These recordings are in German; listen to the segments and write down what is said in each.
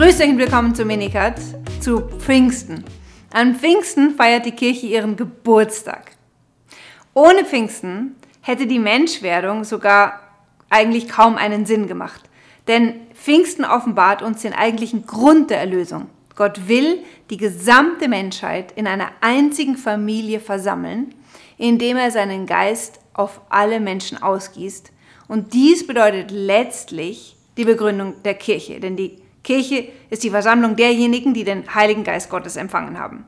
Grüß euch und willkommen zu Minikat, zu Pfingsten. An Pfingsten feiert die Kirche ihren Geburtstag. Ohne Pfingsten hätte die Menschwerdung sogar eigentlich kaum einen Sinn gemacht. Denn Pfingsten offenbart uns den eigentlichen Grund der Erlösung. Gott will die gesamte Menschheit in einer einzigen Familie versammeln, indem er seinen Geist auf alle Menschen ausgießt. Und dies bedeutet letztlich die Begründung der Kirche, denn die Kirche ist die Versammlung derjenigen, die den Heiligen Geist Gottes empfangen haben.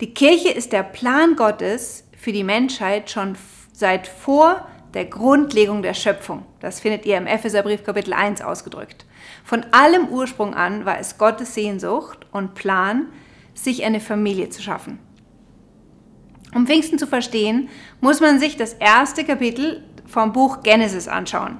Die Kirche ist der Plan Gottes für die Menschheit schon seit vor der Grundlegung der Schöpfung. Das findet ihr im Epheserbrief Kapitel 1 ausgedrückt. Von allem Ursprung an war es Gottes Sehnsucht und Plan, sich eine Familie zu schaffen. Um Pfingsten zu verstehen, muss man sich das erste Kapitel vom Buch Genesis anschauen.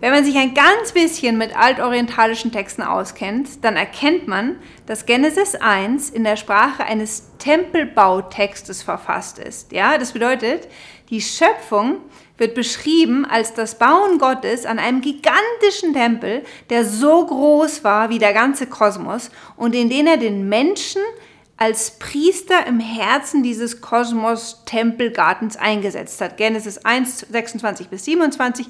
Wenn man sich ein ganz bisschen mit altorientalischen Texten auskennt, dann erkennt man, dass Genesis 1 in der Sprache eines Tempelbautextes verfasst ist. Ja, das bedeutet, die Schöpfung wird beschrieben als das Bauen Gottes an einem gigantischen Tempel, der so groß war wie der ganze Kosmos und in den er den Menschen als Priester im Herzen dieses Kosmos-Tempelgartens eingesetzt hat. Genesis 1, 26 bis 27,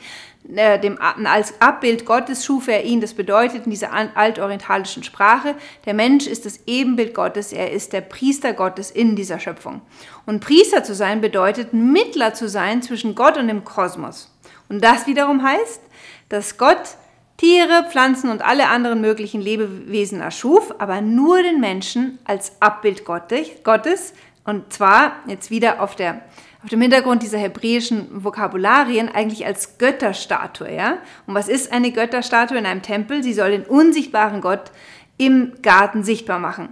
äh, dem, als Abbild Gottes schuf er ihn. Das bedeutet in dieser altorientalischen Sprache, der Mensch ist das Ebenbild Gottes, er ist der Priester Gottes in dieser Schöpfung. Und Priester zu sein bedeutet, Mittler zu sein zwischen Gott und dem Kosmos. Und das wiederum heißt, dass Gott Tiere, Pflanzen und alle anderen möglichen Lebewesen erschuf, aber nur den Menschen als Abbild Gottes. Und zwar jetzt wieder auf, der, auf dem Hintergrund dieser hebräischen Vokabularien eigentlich als Götterstatue. Ja? Und was ist eine Götterstatue in einem Tempel? Sie soll den unsichtbaren Gott im Garten sichtbar machen.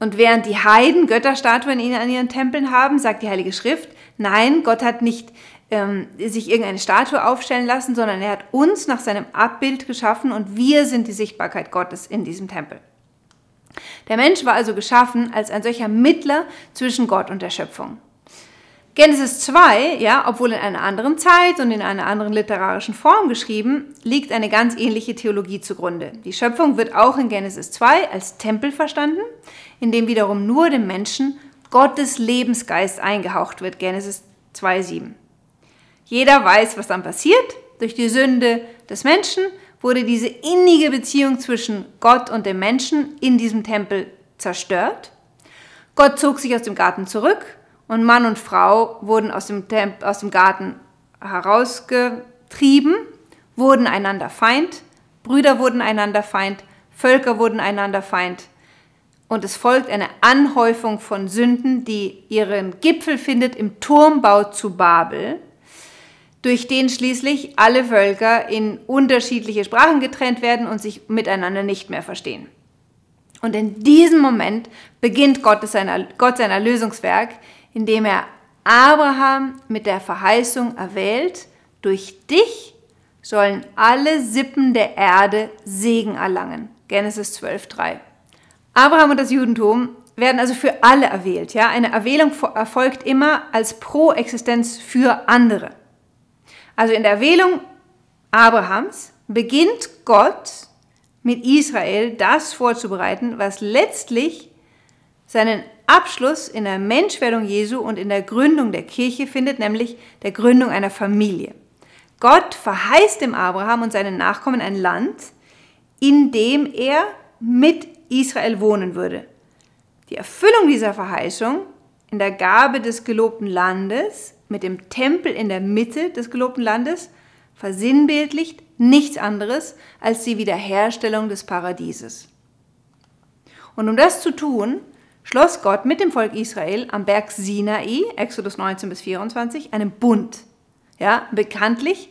Und während die Heiden Götterstatuen in, an ihren Tempeln haben, sagt die Heilige Schrift, nein, Gott hat nicht ähm, sich irgendeine Statue aufstellen lassen, sondern er hat uns nach seinem Abbild geschaffen und wir sind die Sichtbarkeit Gottes in diesem Tempel. Der Mensch war also geschaffen als ein solcher Mittler zwischen Gott und der Schöpfung. Genesis 2, ja, obwohl in einer anderen Zeit und in einer anderen literarischen Form geschrieben, liegt eine ganz ähnliche Theologie zugrunde. Die Schöpfung wird auch in Genesis 2 als Tempel verstanden, in dem wiederum nur dem Menschen Gottes Lebensgeist eingehaucht wird. Genesis 2,7. Jeder weiß, was dann passiert. Durch die Sünde des Menschen wurde diese innige Beziehung zwischen Gott und dem Menschen in diesem Tempel zerstört. Gott zog sich aus dem Garten zurück und Mann und Frau wurden aus dem, Temp aus dem Garten herausgetrieben, wurden einander Feind, Brüder wurden einander Feind, Völker wurden einander Feind. Und es folgt eine Anhäufung von Sünden, die ihren Gipfel findet im Turmbau zu Babel durch den schließlich alle Völker in unterschiedliche Sprachen getrennt werden und sich miteinander nicht mehr verstehen. Und in diesem Moment beginnt Gott sein, Erlösungswerk, indem er Abraham mit der Verheißung erwählt, durch dich sollen alle Sippen der Erde Segen erlangen. Genesis 12.3. Abraham und das Judentum werden also für alle erwählt. Ja? Eine Erwählung erfolgt immer als Proexistenz für andere. Also in der Wählung Abrahams beginnt Gott mit Israel das vorzubereiten, was letztlich seinen Abschluss in der Menschwerdung Jesu und in der Gründung der Kirche findet, nämlich der Gründung einer Familie. Gott verheißt dem Abraham und seinen Nachkommen ein Land, in dem er mit Israel wohnen würde. Die Erfüllung dieser Verheißung in der Gabe des gelobten Landes mit dem Tempel in der Mitte des gelobten Landes versinnbildlicht nichts anderes als die Wiederherstellung des Paradieses. Und um das zu tun, schloss Gott mit dem Volk Israel am Berg Sinai, Exodus 19 bis 24, einen Bund. Ja, bekanntlich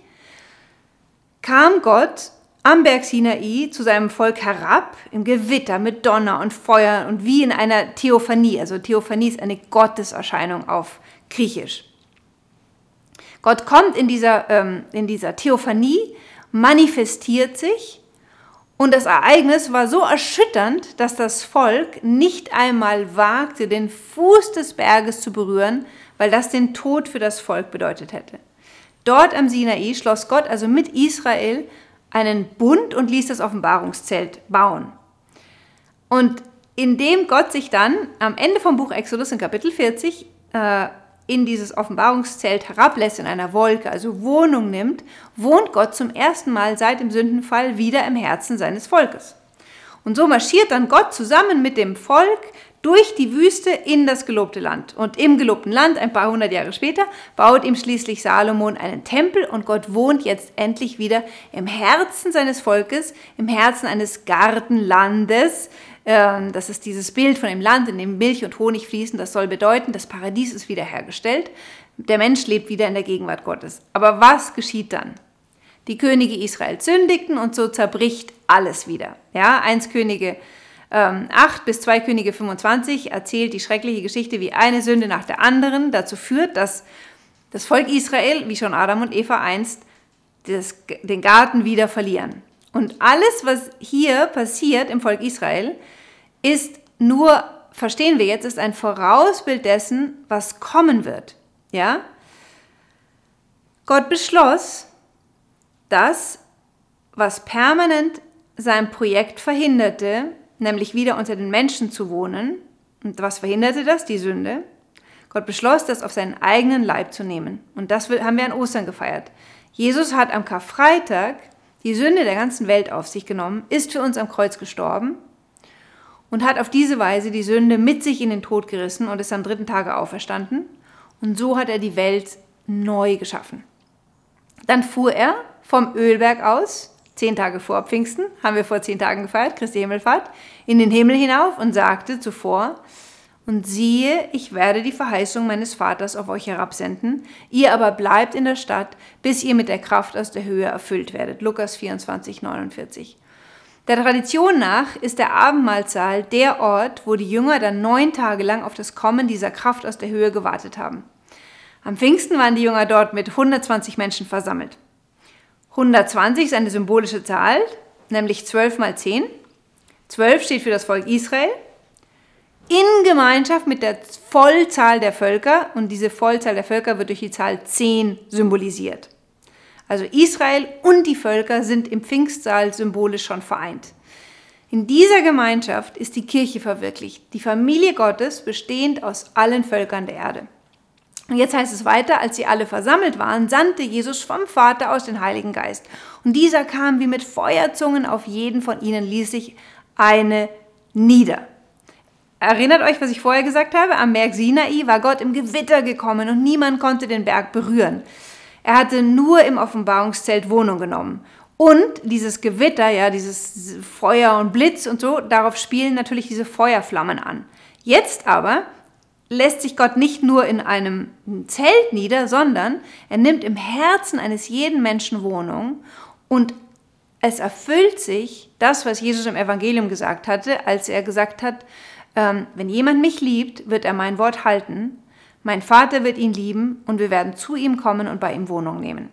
kam Gott am Berg Sinai zu seinem Volk herab im Gewitter mit Donner und Feuer und wie in einer Theophanie. Also Theophanie ist eine Gotteserscheinung auf Griechisch. Gott kommt in dieser, ähm, in dieser Theophanie, manifestiert sich und das Ereignis war so erschütternd, dass das Volk nicht einmal wagte, den Fuß des Berges zu berühren, weil das den Tod für das Volk bedeutet hätte. Dort am Sinai schloss Gott also mit Israel einen Bund und ließ das Offenbarungszelt bauen. Und indem Gott sich dann am Ende vom Buch Exodus in Kapitel 40 äh, in dieses Offenbarungszelt herablässt in einer Wolke, also Wohnung nimmt, wohnt Gott zum ersten Mal seit dem Sündenfall wieder im Herzen seines Volkes. Und so marschiert dann Gott zusammen mit dem Volk durch die Wüste in das gelobte Land. Und im gelobten Land, ein paar hundert Jahre später, baut ihm schließlich Salomon einen Tempel und Gott wohnt jetzt endlich wieder im Herzen seines Volkes, im Herzen eines Gartenlandes. Ähm, das ist dieses Bild von dem Land, in dem Milch und Honig fließen. Das soll bedeuten, das Paradies ist wiederhergestellt. Der Mensch lebt wieder in der Gegenwart Gottes. Aber was geschieht dann? Die Könige Israel sündigten und so zerbricht alles wieder. Ja, 1 Könige ähm, 8 bis 2 Könige 25 erzählt die schreckliche Geschichte, wie eine Sünde nach der anderen dazu führt, dass das Volk Israel, wie schon Adam und Eva einst, das, den Garten wieder verlieren. Und alles, was hier passiert im Volk Israel, ist nur, verstehen wir jetzt, ist ein Vorausbild dessen, was kommen wird. Ja? Gott beschloss, das, was permanent sein Projekt verhinderte, nämlich wieder unter den Menschen zu wohnen. Und was verhinderte das? Die Sünde. Gott beschloss, das auf seinen eigenen Leib zu nehmen. Und das haben wir an Ostern gefeiert. Jesus hat am Karfreitag die Sünde der ganzen Welt auf sich genommen, ist für uns am Kreuz gestorben und hat auf diese Weise die Sünde mit sich in den Tod gerissen und ist am dritten Tage auferstanden. Und so hat er die Welt neu geschaffen. Dann fuhr er vom Ölberg aus zehn Tage vor Pfingsten, haben wir vor zehn Tagen gefeiert, Christi Himmelfahrt, in den Himmel hinauf und sagte zuvor, und siehe, ich werde die Verheißung meines Vaters auf euch herabsenden, ihr aber bleibt in der Stadt, bis ihr mit der Kraft aus der Höhe erfüllt werdet. Lukas 24, 49. Der Tradition nach ist der Abendmahlsaal der Ort, wo die Jünger dann neun Tage lang auf das Kommen dieser Kraft aus der Höhe gewartet haben. Am Pfingsten waren die Jünger dort mit 120 Menschen versammelt. 120 ist eine symbolische Zahl, nämlich 12 mal 10. 12 steht für das Volk Israel in Gemeinschaft mit der Vollzahl der Völker und diese Vollzahl der Völker wird durch die Zahl 10 symbolisiert. Also Israel und die Völker sind im Pfingstsaal symbolisch schon vereint. In dieser Gemeinschaft ist die Kirche verwirklicht, die Familie Gottes bestehend aus allen Völkern der Erde. Und jetzt heißt es weiter, als sie alle versammelt waren, sandte Jesus vom Vater aus den Heiligen Geist. Und dieser kam wie mit Feuerzungen auf jeden von ihnen, ließ sich eine nieder. Erinnert euch, was ich vorher gesagt habe? Am Berg Sinai war Gott im Gewitter gekommen und niemand konnte den Berg berühren. Er hatte nur im Offenbarungszelt Wohnung genommen. Und dieses Gewitter, ja, dieses Feuer und Blitz und so, darauf spielen natürlich diese Feuerflammen an. Jetzt aber lässt sich Gott nicht nur in einem Zelt nieder, sondern er nimmt im Herzen eines jeden Menschen Wohnung und es erfüllt sich das, was Jesus im Evangelium gesagt hatte, als er gesagt hat, ähm, wenn jemand mich liebt, wird er mein Wort halten, mein Vater wird ihn lieben und wir werden zu ihm kommen und bei ihm Wohnung nehmen.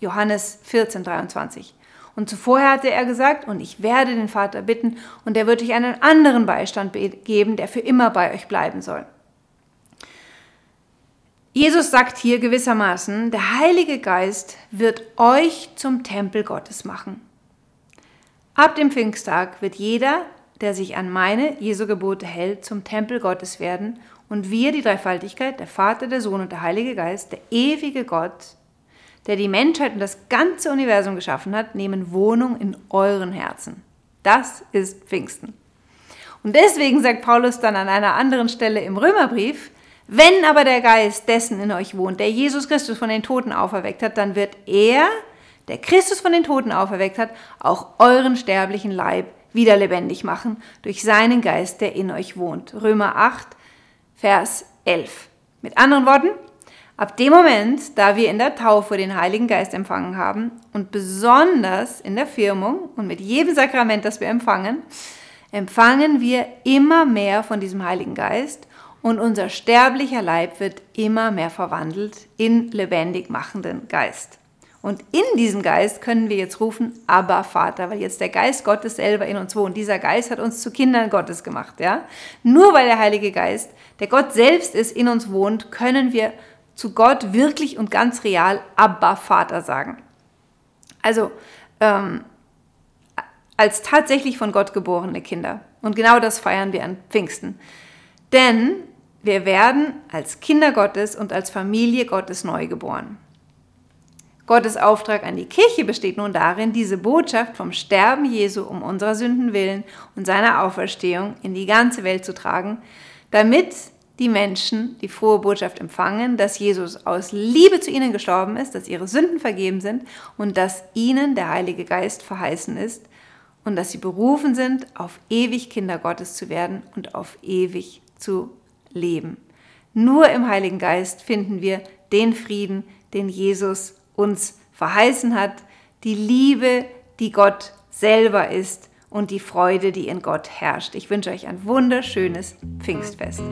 Johannes 14, 23. Und zuvor hatte er gesagt, und ich werde den Vater bitten, und er wird euch einen anderen Beistand geben, der für immer bei euch bleiben soll. Jesus sagt hier gewissermaßen, der Heilige Geist wird euch zum Tempel Gottes machen. Ab dem Pfingsttag wird jeder, der sich an meine Jesu Gebote hält, zum Tempel Gottes werden und wir, die Dreifaltigkeit, der Vater, der Sohn und der Heilige Geist, der ewige Gott, der die Menschheit und das ganze Universum geschaffen hat, nehmen Wohnung in euren Herzen. Das ist Pfingsten. Und deswegen sagt Paulus dann an einer anderen Stelle im Römerbrief, wenn aber der Geist dessen in euch wohnt, der Jesus Christus von den Toten auferweckt hat, dann wird er, der Christus von den Toten auferweckt hat, auch euren sterblichen Leib wieder lebendig machen durch seinen Geist, der in euch wohnt. Römer 8, Vers 11. Mit anderen Worten, ab dem Moment, da wir in der Taufe den Heiligen Geist empfangen haben und besonders in der Firmung und mit jedem Sakrament, das wir empfangen, empfangen wir immer mehr von diesem Heiligen Geist und unser sterblicher Leib wird immer mehr verwandelt in lebendig machenden Geist. Und in diesem Geist können wir jetzt rufen, aber Vater, weil jetzt der Geist Gottes selber in uns wohnt. Dieser Geist hat uns zu Kindern Gottes gemacht, ja. Nur weil der Heilige Geist, der Gott selbst ist, in uns wohnt, können wir zu Gott wirklich und ganz real Abba Vater sagen. Also ähm, als tatsächlich von Gott geborene Kinder. Und genau das feiern wir an Pfingsten. Denn wir werden als Kinder Gottes und als Familie Gottes neu geboren. Gottes Auftrag an die Kirche besteht nun darin, diese Botschaft vom Sterben Jesu um unserer Sünden willen und seiner Auferstehung in die ganze Welt zu tragen, damit die Menschen die frohe Botschaft empfangen, dass Jesus aus Liebe zu ihnen gestorben ist, dass ihre Sünden vergeben sind und dass ihnen der Heilige Geist verheißen ist und dass sie berufen sind, auf ewig Kinder Gottes zu werden und auf ewig zu leben. Nur im Heiligen Geist finden wir den Frieden, den Jesus uns verheißen hat, die Liebe, die Gott selber ist und die Freude, die in Gott herrscht. Ich wünsche euch ein wunderschönes Pfingstfest.